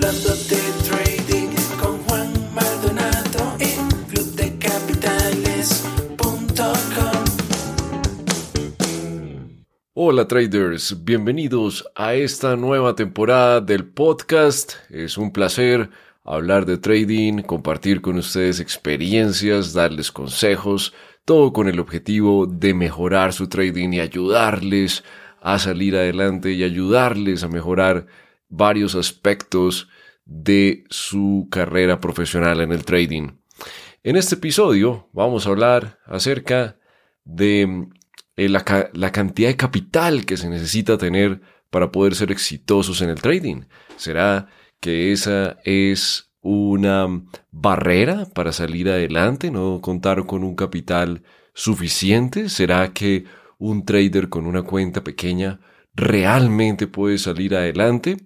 Hablando de trading con Juan Maldonado en clubdecapitales.com. Hola traders, bienvenidos a esta nueva temporada del podcast. Es un placer hablar de trading, compartir con ustedes experiencias, darles consejos, todo con el objetivo de mejorar su trading y ayudarles a salir adelante y ayudarles a mejorar varios aspectos de su carrera profesional en el trading. En este episodio vamos a hablar acerca de eh, la, la cantidad de capital que se necesita tener para poder ser exitosos en el trading. ¿Será que esa es una barrera para salir adelante, no contar con un capital suficiente? ¿Será que un trader con una cuenta pequeña realmente puede salir adelante?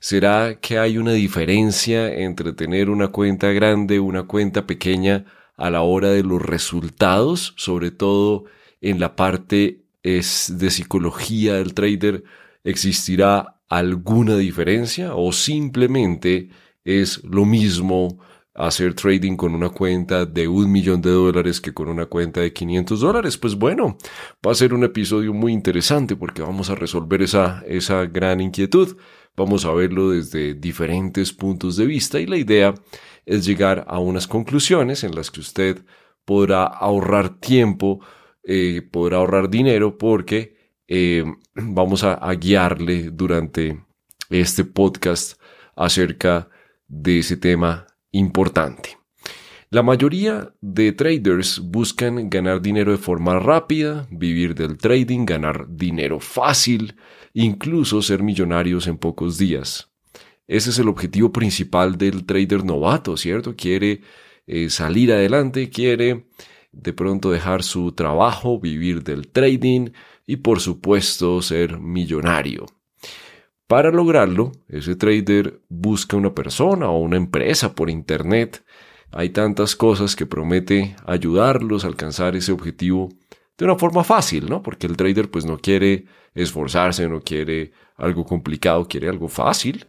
¿Será que hay una diferencia entre tener una cuenta grande una cuenta pequeña a la hora de los resultados, sobre todo en la parte es de psicología del trader? ¿Existirá alguna diferencia o simplemente es lo mismo hacer trading con una cuenta de un millón de dólares que con una cuenta de 500 dólares. Pues bueno, va a ser un episodio muy interesante porque vamos a resolver esa, esa gran inquietud. Vamos a verlo desde diferentes puntos de vista y la idea es llegar a unas conclusiones en las que usted podrá ahorrar tiempo, eh, podrá ahorrar dinero porque eh, vamos a, a guiarle durante este podcast acerca de ese tema importante. La mayoría de traders buscan ganar dinero de forma rápida, vivir del trading, ganar dinero fácil, incluso ser millonarios en pocos días. Ese es el objetivo principal del trader novato, ¿cierto? Quiere eh, salir adelante, quiere de pronto dejar su trabajo, vivir del trading y por supuesto ser millonario. Para lograrlo, ese trader busca una persona o una empresa por Internet. Hay tantas cosas que promete ayudarlos a alcanzar ese objetivo de una forma fácil, ¿no? Porque el trader pues no quiere esforzarse, no quiere algo complicado, quiere algo fácil,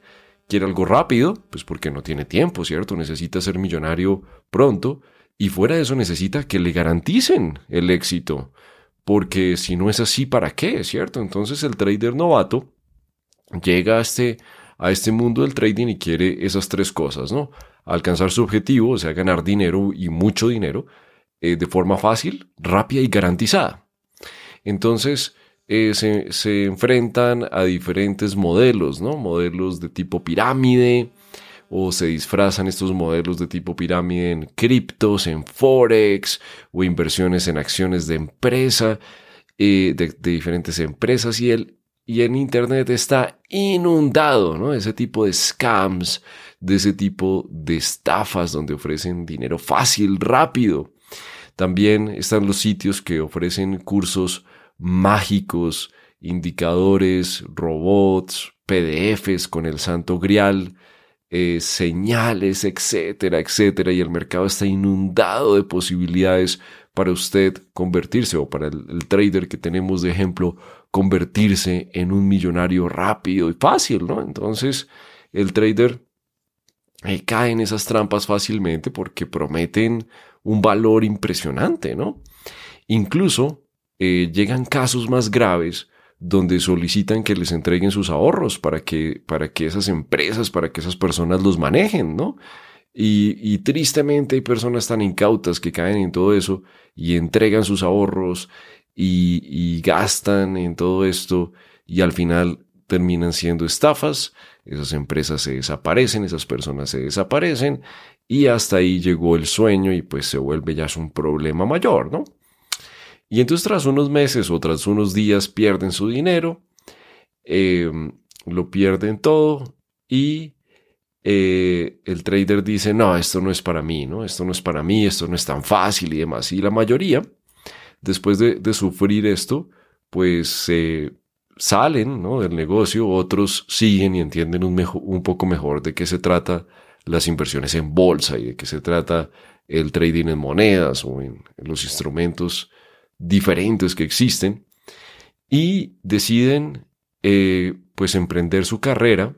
quiere algo rápido, pues porque no tiene tiempo, ¿cierto? Necesita ser millonario pronto y fuera de eso necesita que le garanticen el éxito, porque si no es así, ¿para qué? ¿Cierto? Entonces el trader novato llega a este, a este mundo del trading y quiere esas tres cosas, ¿no? Alcanzar su objetivo, o sea, ganar dinero y mucho dinero eh, de forma fácil, rápida y garantizada. Entonces, eh, se, se, enfrentan a diferentes modelos, ¿no? Modelos de tipo pirámide, o se disfrazan estos modelos de tipo pirámide en criptos, en forex, o inversiones en acciones de empresa, eh, de, de diferentes empresas, y el, y en Internet está inundado, ¿no? Ese tipo de scams, de ese tipo de estafas donde ofrecen dinero fácil, rápido. También están los sitios que ofrecen cursos mágicos, indicadores, robots, PDFs con el santo grial, eh, señales, etcétera, etcétera. Y el mercado está inundado de posibilidades para usted convertirse o para el, el trader que tenemos de ejemplo convertirse en un millonario rápido y fácil, ¿no? Entonces el trader eh, cae en esas trampas fácilmente porque prometen un valor impresionante, ¿no? Incluso eh, llegan casos más graves donde solicitan que les entreguen sus ahorros para que, para que esas empresas, para que esas personas los manejen, ¿no? Y, y, tristemente hay personas tan incautas que caen en todo eso y entregan sus ahorros y, gastan en todo esto y al final terminan siendo estafas, esas empresas se desaparecen, esas personas se desaparecen y hasta ahí llegó el sueño y pues se vuelve ya un problema mayor, ¿no? Y entonces tras unos meses o tras unos días pierden su dinero, em, lo pierden todo y eh, el trader dice, no, esto no es para mí, ¿no? Esto no es para mí, esto no es tan fácil y demás. Y la mayoría después de, sufrir esto, pues eh, salen ¿no? del negocio, otros siguen y entienden un, poco mejor de qué se trata las inversiones en bolsa y de qué se trata el trading en monedas o en, los instrumentos diferentes que existen y deciden eh, pues emprender su carrera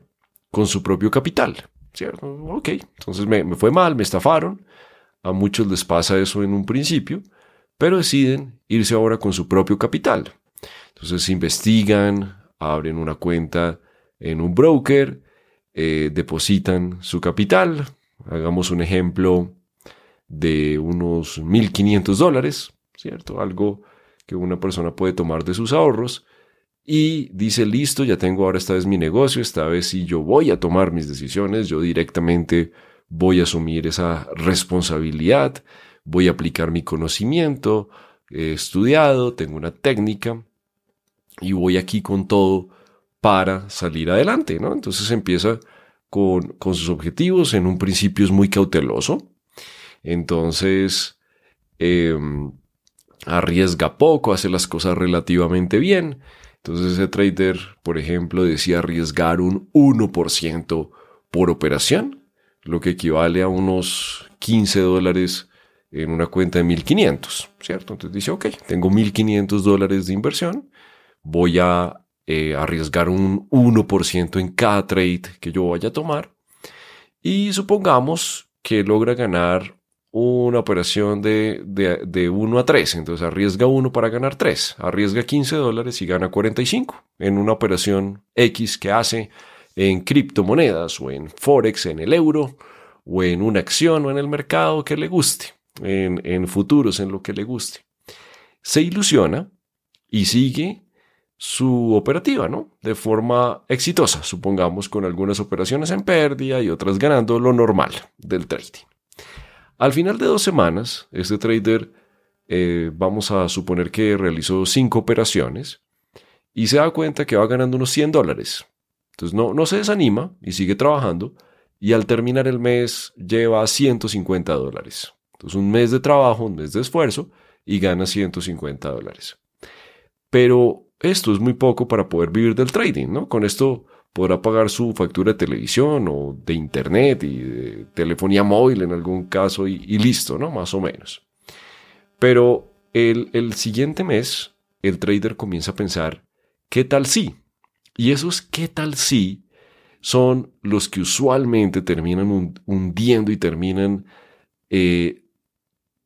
con su propio capital. ¿cierto? Ok, entonces me fue mal, me estafaron. A muchos les pasa eso en un principio, pero deciden irse ahora con su propio capital. Entonces investigan, abren una cuenta en un broker, eh, depositan su capital. Hagamos un ejemplo de unos 1.500 dólares, ¿cierto? Algo que una persona puede tomar de sus ahorros y dice, listo, ya tengo ahora esta vez mi negocio, esta vez si yo voy a tomar mis decisiones, yo directamente voy a asumir esa responsabilidad, voy a aplicar mi conocimiento, he estudiado, tengo una técnica y voy aquí con todo para salir adelante, ¿no? Entonces empieza con, con sus objetivos, en un principio es muy cauteloso, entonces em, arriesga poco, hace las cosas relativamente bien, entonces ese trader, por ejemplo, decía arriesgar un 1% por operación, lo que equivale a unos 15 dólares en una cuenta de 1500, ¿cierto? Entonces dice, ok, tengo 1500 dólares de inversión, voy a eh, arriesgar un 1% en cada trade que yo vaya a tomar y supongamos que logra ganar una operación de, de, 1 a 3. Entonces arriesga 1 para ganar 3. Arriesga 15 dólares y gana 45 en una operación X que hace en criptomonedas o en Forex, en el euro o en una acción o en el mercado que le guste, en, futuros, en lo que le guste. Se ilusiona y sigue su operativa, ¿no? De forma exitosa, supongamos con algunas operaciones en pérdida y otras ganando lo normal del trading. Al final de dos semanas, este trader, eh, vamos a suponer que realizó cinco operaciones y se da cuenta que va ganando unos 100 dólares. Entonces no, no se desanima y sigue trabajando y al terminar el mes lleva 150 dólares. Entonces un mes de trabajo, un mes de esfuerzo y gana 150 dólares. Pero esto es muy poco para poder vivir del trading, ¿no? Con esto podrá pagar su factura de televisión o de internet y de telefonía móvil en algún caso y, listo, ¿no? Más o menos. Pero el, el, siguiente mes, el trader comienza a pensar, ¿qué tal si? Y esos ¿qué tal si? son los que usualmente terminan hundiendo y terminan eh,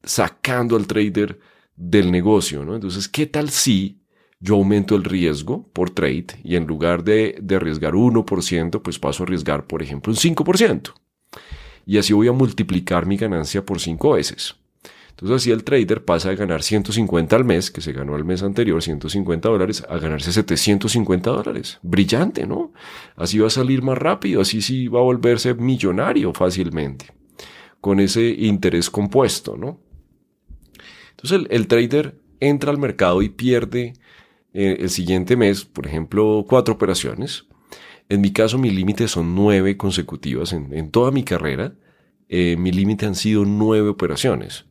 sacando al trader del negocio, ¿no? Entonces, ¿qué tal si yo aumento el riesgo por trade y en lugar de, de arriesgar 1%, pues paso a arriesgar, por ejemplo, un 5%. Y así voy a multiplicar mi ganancia por 5 veces. Entonces así el trader pasa de ganar 150 al mes, que se ganó el mes anterior 150 dólares, a ganarse 750 dólares. Brillante, ¿no? Así va a salir más rápido, así sí va a volverse millonario fácilmente, con ese interés compuesto, ¿no? Entonces el, trader entra al mercado y pierde eh, el siguiente mes, por ejemplo, cuatro operaciones. En mi caso, mi límite son nueve consecutivas. En, toda mi carrera, eh, mi límite han sido nueve operaciones.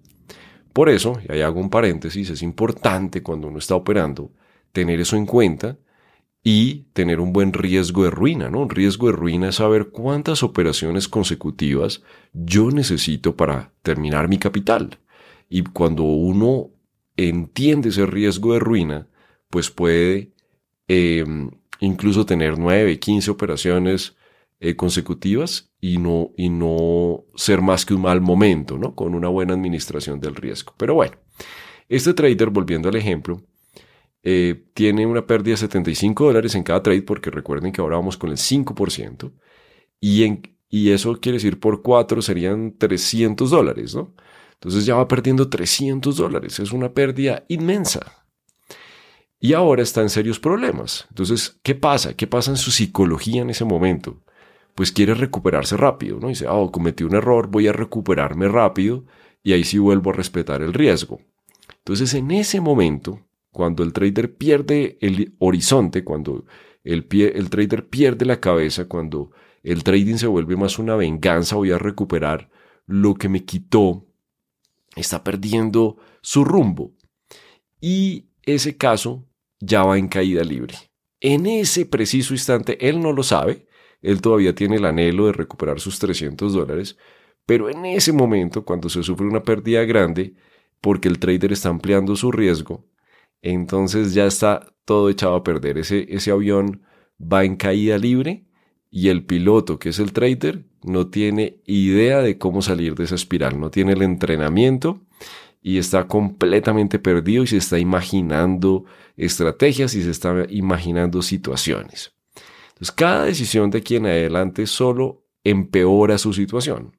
Por eso, y ahí hago un paréntesis, es importante cuando uno está operando tener eso en cuenta y tener un buen riesgo de ruina, ¿no? Un riesgo de ruina es saber cuántas operaciones consecutivas yo necesito para terminar mi capital. Y cuando uno entiende ese riesgo de ruina, pues puede em, incluso tener 9, 15 operaciones eh, consecutivas y no, y no ser más que un mal momento, ¿no? Con una buena administración del riesgo. Pero bueno, este trader, volviendo al ejemplo, eh, tiene una pérdida de 75 dólares en cada trade porque recuerden que ahora vamos con el 5% y, en, y eso quiere decir por 4 serían 300 dólares, ¿no? Entonces ya va perdiendo 300 dólares. Es una pérdida inmensa y ahora está en serios problemas. Entonces, ¿qué pasa? ¿Qué pasa en su psicología en ese momento? Pues quiere recuperarse rápido, ¿no? Dice, oh, cometí un error, voy a recuperarme rápido y ahí sí vuelvo a respetar el riesgo. Entonces, en ese momento, cuando el trader pierde el horizonte, cuando el, el trader pierde la cabeza, cuando el trading se vuelve más una venganza, voy a recuperar lo que me quitó, está perdiendo su rumbo. Y ese caso ya va en caída libre. En ese preciso instante, él no lo sabe, él todavía tiene el anhelo de recuperar sus 300 dólares, pero en ese momento, cuando se sufre una pérdida grande, porque el trader está ampliando su riesgo, entonces ya está todo echado a perder. Ese, ese avión va en caída libre y el piloto, que es el trader, no tiene idea de cómo salir de esa espiral, no tiene el entrenamiento y está completamente perdido y se está imaginando estrategias y se está imaginando situaciones. Entonces, cada decisión de aquí en adelante solo empeora su situación.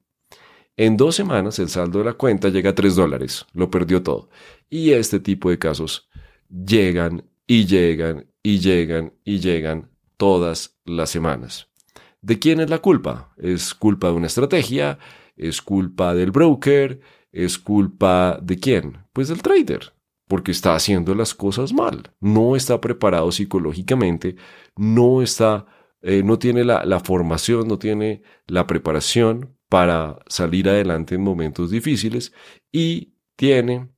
En dos semanas el saldo de la cuenta llega a 3 dólares, lo perdió todo. Y este tipo de casos llegan y llegan y llegan y llegan todas las semanas. ¿De quién es la culpa? ¿Es culpa de una estrategia? ¿Es culpa del broker? ¿Es culpa de quién? Pues del trader, porque está haciendo las cosas mal. No está preparado psicológicamente, no está, eh, no tiene la, la formación, no tiene la preparación para salir adelante en momentos difíciles y tiene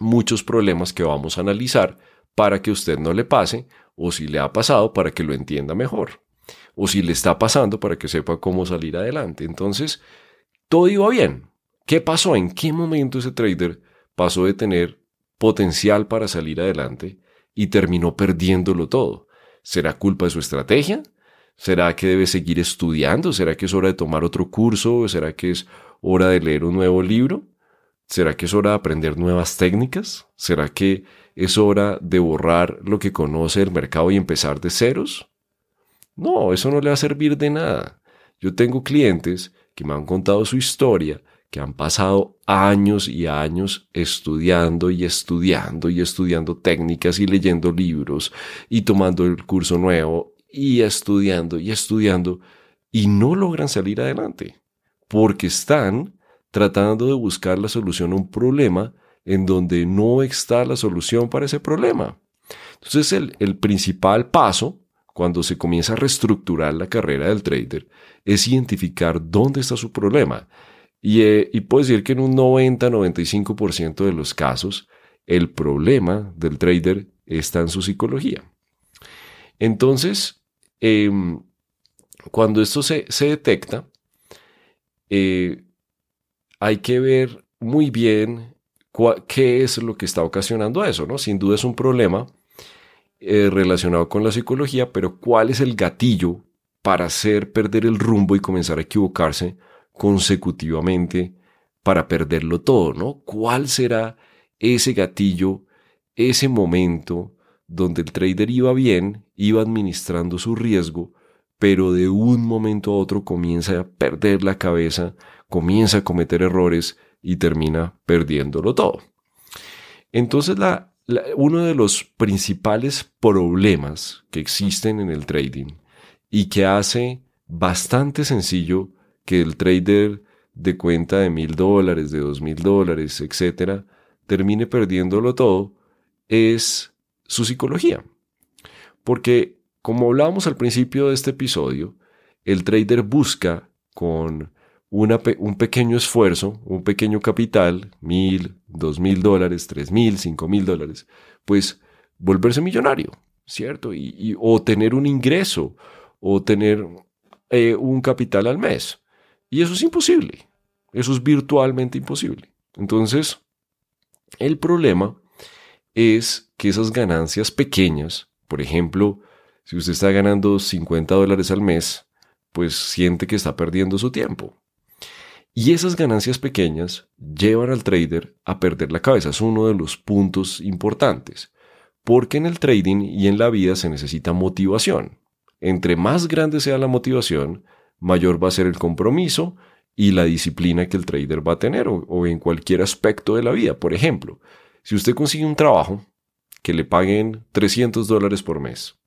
muchos problemas que vamos a analizar para que usted no le pase o si le ha pasado para que lo entienda mejor o si le está pasando para que sepa cómo salir adelante. Entonces, todo iba bien. ¿Qué pasó? ¿En qué momento ese trader pasó de tener potencial para salir adelante y terminó perdiéndolo todo? ¿Será culpa de su estrategia? ¿Será que debe seguir estudiando? ¿Será que es hora de tomar otro curso? ¿Será que es hora de leer un nuevo libro? ¿Será que es hora de aprender nuevas técnicas? ¿Será que es hora de borrar lo que conoce el mercado y empezar de ceros? No, eso no le va a servir de nada. Yo tengo clientes que me han contado su historia, que han pasado años y años estudiando y estudiando y estudiando técnicas y leyendo libros y tomando el curso nuevo y estudiando y estudiando y no logran salir adelante porque están tratando de buscar la solución a un problema en donde no está la solución para ese problema. Entonces el, el principal paso cuando se comienza a reestructurar la carrera del trader es identificar dónde está su problema. Y, eh, puedo decir que en un 90-95% de los casos, el problema del trader está en su psicología. Entonces, em, cuando esto se, detecta, eh, hay que ver muy bien qué es lo que está ocasionando eso, ¿no? Sin duda es un problema eh, relacionado con la psicología, pero ¿cuál es el gatillo para hacer perder el rumbo y comenzar a equivocarse consecutivamente para perderlo todo, ¿no? ¿Cuál será ese gatillo, ese momento donde el trader iba bien, iba administrando su riesgo, pero de un momento a otro comienza a perder la cabeza, comienza a cometer errores y termina perdiéndolo todo. Entonces la, uno de los principales problemas que existen en el trading y que hace bastante sencillo que el trader de cuenta de mil dólares, de dos mil dólares, etcétera, termine perdiéndolo todo es su psicología. Porque, como hablábamos al principio de este episodio, el trader busca con un pequeño esfuerzo, un pequeño capital, mil, dos mil dólares, tres mil, cinco mil dólares, pues volverse millonario, ¿cierto? Y, o tener un ingreso, o tener eh, un capital al mes. Y eso es imposible. Eso es virtualmente imposible. Entonces, el problema es que esas ganancias pequeñas, por ejemplo, si usted está ganando 50 dólares al mes, pues siente que está perdiendo su tiempo. Y esas ganancias pequeñas llevan al trader a perder la cabeza. Es uno de los puntos importantes. Porque en el trading y en la vida se necesita motivación. Entre más grande sea la motivación, mayor va a ser el compromiso y la disciplina que el trader va a tener o, en cualquier aspecto de la vida. Por ejemplo, si usted consigue un trabajo que le paguen 300 dólares por mes,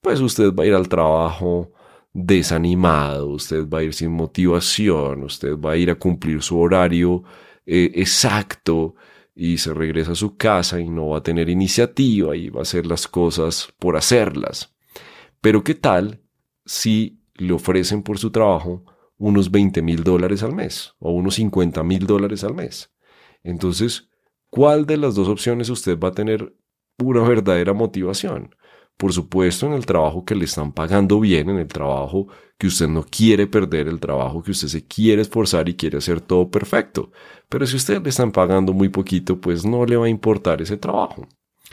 pues usted va a ir al trabajo desanimado, usted va a ir sin motivación, usted va a ir a cumplir su horario eh, exacto y se regresa a su casa y no va a tener iniciativa y va a hacer las cosas por hacerlas. Pero ¿qué tal si le ofrecen por su trabajo unos 20 mil dólares al mes o unos 50 mil dólares al mes? Entonces, ¿cuál de las dos opciones usted va a tener una verdadera motivación? Por supuesto, en el trabajo que le están pagando bien, en el trabajo que usted no quiere perder, el trabajo que usted se quiere esforzar y quiere hacer todo perfecto. Pero si usted le están pagando muy poquito, pues no le va a importar ese trabajo.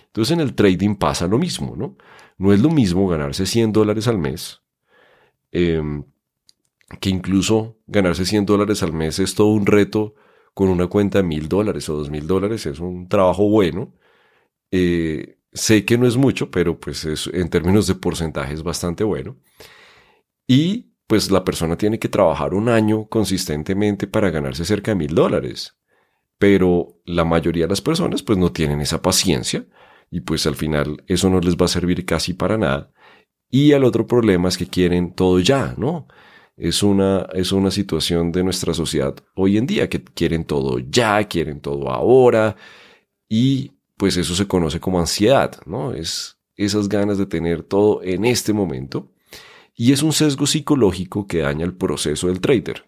Entonces en el trading pasa lo mismo, ¿no? No es lo mismo ganarse 100 dólares al mes em, que incluso ganarse 100 dólares al mes es todo un reto con una cuenta de mil dólares o dos mil dólares, es un trabajo bueno. Eh, sé que no es mucho, pero pues es, en términos de porcentaje es bastante bueno. Y pues la persona tiene que trabajar un año consistentemente para ganarse cerca de mil dólares. Pero la mayoría de las personas pues no tienen esa paciencia y pues al final eso no les va a servir casi para nada. Y el otro problema es que quieren todo ya, ¿no? Es una, es una situación de nuestra sociedad hoy en día que quieren todo ya, quieren todo ahora y pues eso se conoce como ansiedad, ¿no? Es esas ganas de tener todo en este momento y es un sesgo psicológico que daña el proceso del trader.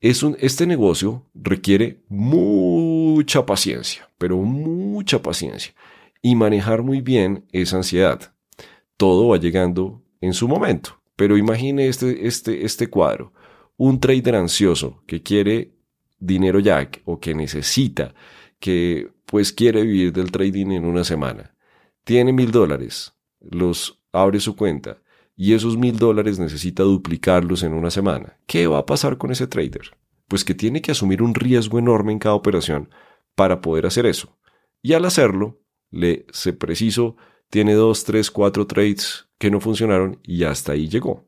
Es un, este negocio requiere mucha paciencia, pero mucha paciencia y manejar muy bien esa ansiedad. Todo va llegando en su momento, pero imagine este, este, este cuadro. Un trader ansioso que quiere dinero ya o que necesita, que pues quiere vivir del trading en una semana. Tiene mil dólares, los abre su cuenta y esos mil dólares necesita duplicarlos en una semana. ¿Qué va a pasar con ese trader? Pues que tiene que asumir un riesgo enorme en cada operación para poder hacer eso. Y al hacerlo, le se preciso, tiene dos, tres, cuatro trades que no funcionaron y hasta ahí llegó.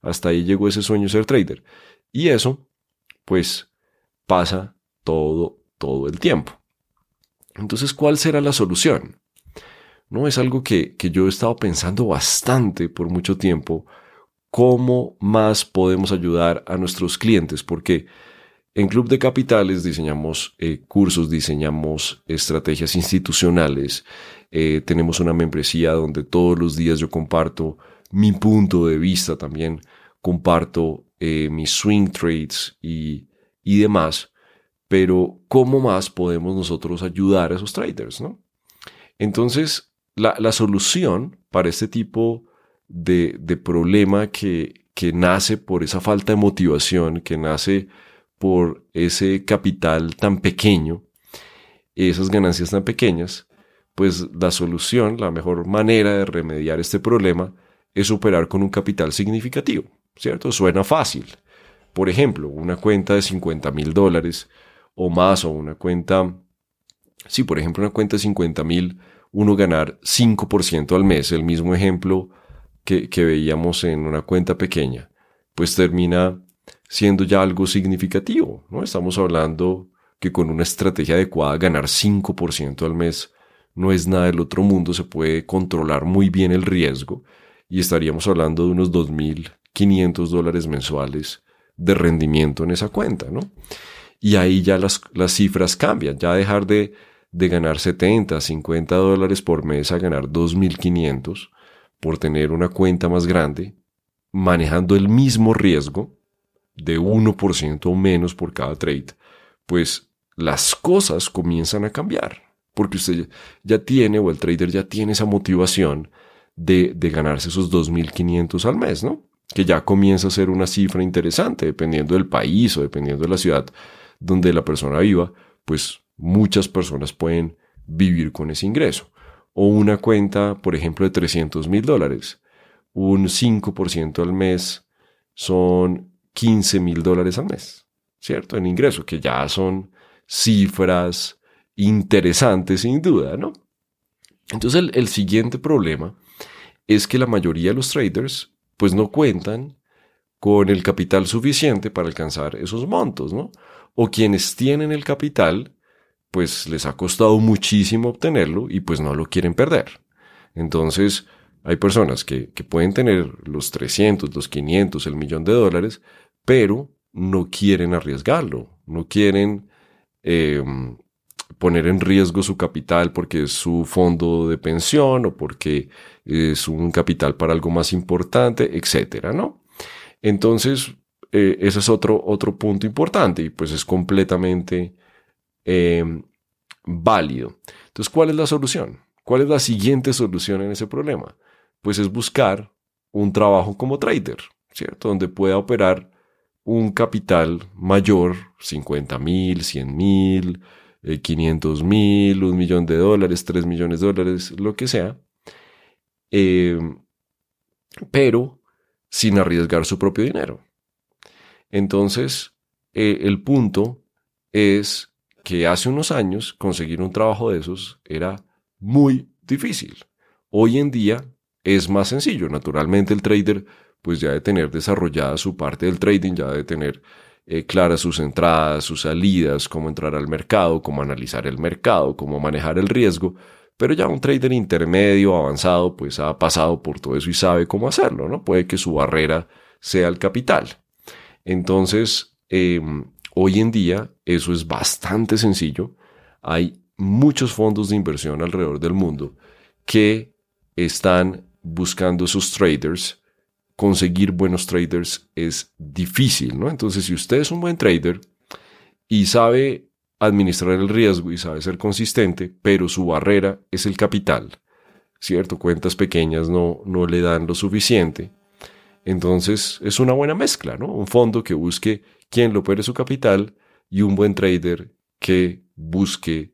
Hasta ahí llegó ese sueño ser trader. Y eso, pues, pasa todo, todo el tiempo. Entonces, ¿cuál será la solución? ¿no? Es algo que, que yo he estado pensando bastante por mucho tiempo, cómo más podemos ayudar a nuestros clientes, porque en Club de Capitales diseñamos eh, cursos, diseñamos estrategias institucionales, eh, tenemos una membresía donde todos los días yo comparto mi punto de vista también, comparto eh, mis swing trades y, y demás, pero ¿cómo más podemos nosotros ayudar a esos traders? ¿no? Entonces, la, solución para este tipo de, problema que, que nace por esa falta de motivación, que nace por ese capital tan pequeño, esas ganancias tan pequeñas, pues la solución, la mejor manera de remediar este problema es operar con un capital significativo, ¿cierto? Suena fácil. Por ejemplo, una cuenta de 50 mil dólares o más, o una cuenta, sí, por ejemplo, una cuenta de 50 mil uno ganar 5% al mes, el mismo ejemplo que, veíamos en una cuenta pequeña, pues termina siendo ya algo significativo, ¿no? Estamos hablando que con una estrategia adecuada ganar 5% al mes no es nada del otro mundo, se puede controlar muy bien el riesgo y estaríamos hablando de unos 2.500 dólares mensuales de rendimiento en esa cuenta, ¿no? Y ahí ya las, las cifras cambian, ya dejar de de ganar 70, 50 dólares por mes a ganar 2.500 por tener una cuenta más grande, manejando el mismo riesgo de 1% o menos por cada trade, pues las cosas comienzan a cambiar, porque usted ya tiene o el trader ya tiene esa motivación de, de ganarse esos 2.500 al mes, ¿no? Que ya comienza a ser una cifra interesante, dependiendo del país o dependiendo de la ciudad donde la persona viva, pues muchas personas pueden vivir con ese ingreso. O una cuenta, por ejemplo, de 300 mil dólares. Un 5% al mes son 15 mil dólares al mes, ¿cierto? En ingreso, que ya son cifras interesantes sin duda, ¿no? Entonces el, el siguiente problema es que la mayoría de los traders pues no cuentan con el capital suficiente para alcanzar esos montos, ¿no? O quienes tienen el capital pues les ha costado muchísimo obtenerlo y pues no lo quieren perder. Entonces, hay personas que, pueden tener los 300, los 500, el millón de dólares, pero no quieren arriesgarlo, no quieren em, poner en riesgo su capital porque es su fondo de pensión o porque es un capital para algo más importante, etcétera, ¿no? Entonces, eh, ese es otro, otro punto importante y pues es completamente Em, válido. Entonces, ¿cuál es la solución? ¿Cuál es la siguiente solución en ese problema? Pues es buscar un trabajo como trader, ¿cierto? Donde pueda operar un capital mayor, 50 mil, 100 mil, 500 eh, mil, un millón de dólares, 3 millones de dólares, lo que sea. Em, pero sin arriesgar su propio dinero. Entonces, eh, el punto es que hace unos años conseguir un trabajo de esos era muy difícil. Hoy en día es más sencillo. Naturalmente el trader pues ya de tener desarrollada su parte del trading, ya de tener eh, claras sus entradas, sus salidas, cómo entrar al mercado, cómo analizar el mercado, cómo manejar el riesgo. Pero ya un trader intermedio, avanzado, pues ha pasado por todo eso y sabe cómo hacerlo, ¿no? Puede que su barrera sea el capital. Entonces, em, hoy en día eso es bastante sencillo. Hay muchos fondos de inversión alrededor del mundo que están buscando sus traders. Conseguir buenos traders es difícil, ¿no? Entonces, si usted es un buen trader y sabe administrar el riesgo y sabe ser consistente, pero su barrera es el capital, ¿cierto? Cuentas pequeñas no, no le dan lo suficiente. Entonces, es una buena mezcla, ¿no? Un fondo que busque quien lo opere su capital y un buen trader que busque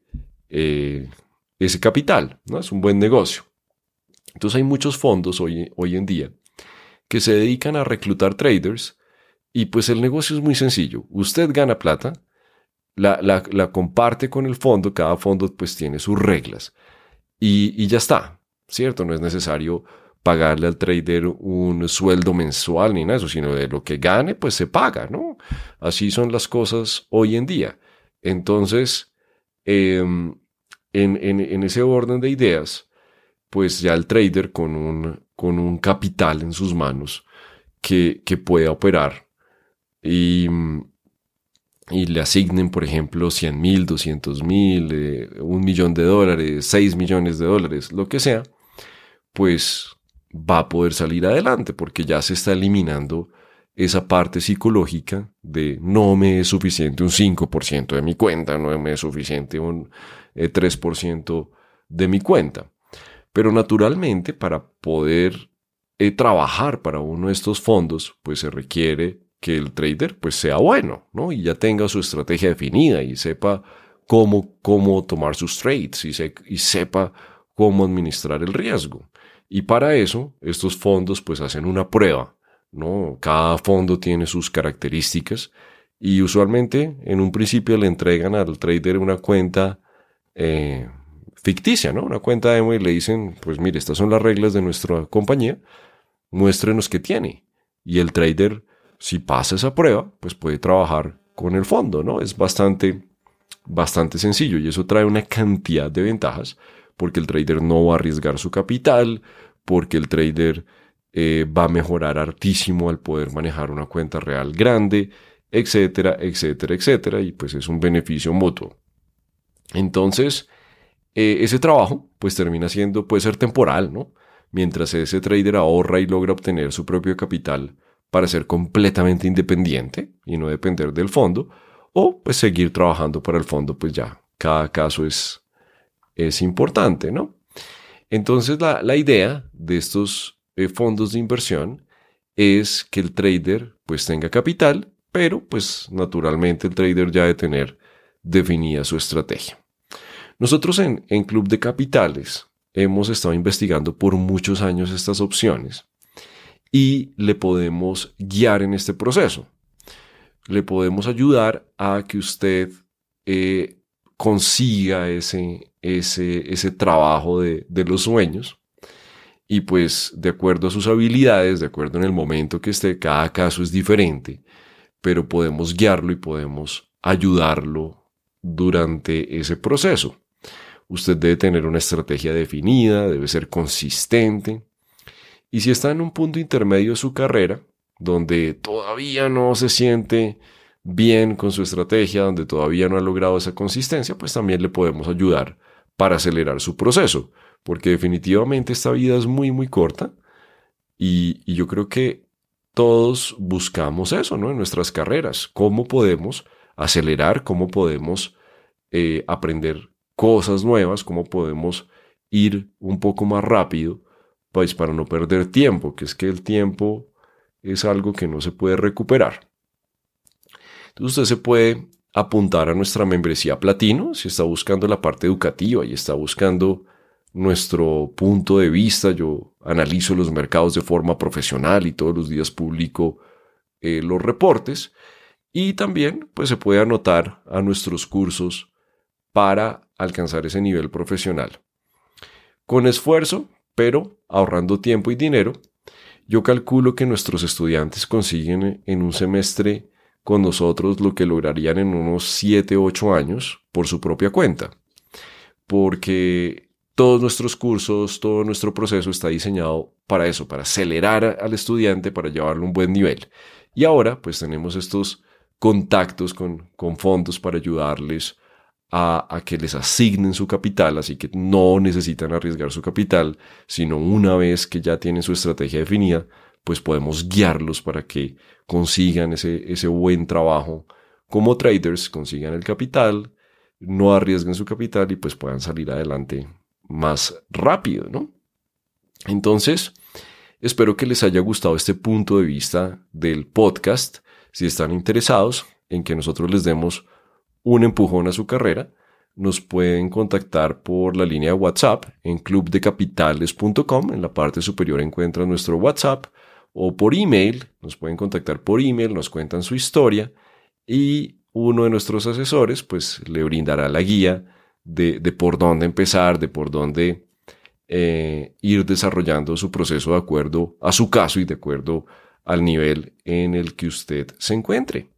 eh, ese capital, ¿no? Es un buen negocio. Entonces hay muchos fondos hoy, hoy en día que se dedican a reclutar traders y pues el negocio es muy sencillo. Usted gana plata, la, la, comparte con el fondo, cada fondo pues tiene sus reglas y, y ya está, ¿cierto? No es necesario pagarle al trader un sueldo mensual ni nada de eso, sino de lo que gane, pues se paga, ¿no? Así son las cosas hoy en día. Entonces, em, en, en, ese orden de ideas, pues ya el trader con un, con un capital en sus manos que, que pueda operar y, y, le asignen, por ejemplo, 100 mil, 200 mil, eh, un millón de dólares, 6 millones de dólares, lo que sea, pues va a poder salir adelante porque ya se está eliminando esa parte psicológica de no me es suficiente un 5% de mi cuenta, no me es suficiente un 3% eh, de mi cuenta. Pero naturalmente para poder eh, trabajar para uno de estos fondos, pues se requiere que el trader pues sea bueno, ¿no? Y ya tenga su estrategia definida y sepa cómo, cómo tomar sus trades y, y sepa cómo administrar el riesgo. Y para eso, estos fondos pues hacen una prueba, ¿no? Cada fondo tiene sus características y usualmente en un principio le entregan al trader una cuenta eh, ficticia, ¿no? Una cuenta demo y le dicen, pues mire, estas son las reglas de nuestra compañía, muéstrenos qué tiene. Y el trader, si pasa esa prueba, pues puede trabajar con el fondo, ¿no? Es bastante, bastante sencillo y eso trae una cantidad de ventajas porque el trader no va a arriesgar su capital, porque el trader eh, va a mejorar hartísimo al poder manejar una cuenta real grande, etcétera, etcétera, etcétera, y pues es un beneficio mutuo. Entonces, eh, ese trabajo pues termina siendo, puede ser temporal, ¿no? Mientras ese trader ahorra y logra obtener su propio capital para ser completamente independiente y no depender del fondo, o pues seguir trabajando para el fondo, pues ya, cada caso es es importante, ¿no? Entonces la, idea de estos eh, fondos de inversión es que el trader pues tenga capital, pero pues naturalmente el trader ya debe tener definida su estrategia. Nosotros en, en Club de Capitales hemos estado investigando por muchos años estas opciones y le podemos guiar en este proceso. Le podemos ayudar a que usted eh, consiga ese, ese, ese trabajo de, de los sueños. Y pues de acuerdo a sus habilidades, de acuerdo en el momento que esté, cada caso es diferente, pero podemos guiarlo y podemos ayudarlo durante ese proceso. Usted debe tener una estrategia definida, debe ser consistente. Y si está en un punto intermedio de su carrera, donde todavía no se siente bien con su estrategia, donde todavía no ha logrado esa consistencia, pues también le podemos ayudar para acelerar su proceso, porque definitivamente esta vida es muy, muy corta y, yo creo que todos buscamos eso, ¿no? En nuestras carreras, cómo podemos acelerar, cómo podemos eh, aprender cosas nuevas, cómo podemos ir un poco más rápido, pues para no perder tiempo, que es que el tiempo es algo que no se puede recuperar. Entonces usted se puede apuntar a nuestra membresía platino si está buscando la parte educativa y está buscando nuestro punto de vista. Yo analizo los mercados de forma profesional y todos los días publico eh, los reportes. Y también pues, se puede anotar a nuestros cursos para alcanzar ese nivel profesional. Con esfuerzo, pero ahorrando tiempo y dinero, yo calculo que nuestros estudiantes consiguen en un semestre con nosotros lo que lograrían en unos 7 o 8 años por su propia cuenta. Porque todos nuestros cursos, todo nuestro proceso está diseñado para eso, para acelerar al estudiante, para llevarlo a un buen nivel. Y ahora pues tenemos estos contactos con, con fondos para ayudarles a, a, que les asignen su capital, así que no necesitan arriesgar su capital, sino una vez que ya tienen su estrategia definida, pues podemos guiarlos para que consigan ese, ese buen trabajo como traders, consigan el capital, no arriesguen su capital y pues puedan salir adelante más rápido, ¿no? Entonces, espero que les haya gustado este punto de vista del podcast. Si están interesados en que nosotros les demos un empujón a su carrera, nos pueden contactar por la línea de WhatsApp en clubdecapitales.com. En la parte superior encuentran nuestro WhatsApp o por email, nos pueden contactar por email, nos cuentan su historia y uno de nuestros asesores pues le brindará la guía de, por dónde empezar, de por dónde eh, ir desarrollando su proceso de acuerdo a su caso y de acuerdo al nivel en el que usted se encuentre.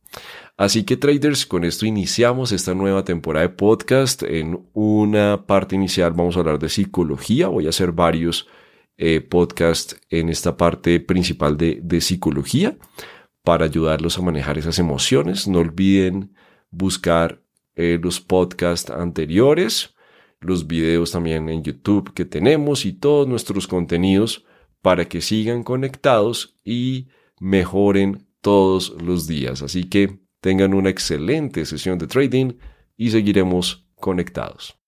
Así que traders, con esto iniciamos esta nueva temporada de podcast. En una parte inicial vamos a hablar de psicología, voy a hacer varios eh, podcast en esta parte principal de, psicología para ayudarlos a manejar esas emociones. No olviden buscar eh, los podcasts anteriores, los videos también en YouTube que tenemos y todos nuestros contenidos para que sigan conectados y mejoren todos los días. Así que tengan una excelente sesión de trading y seguiremos conectados.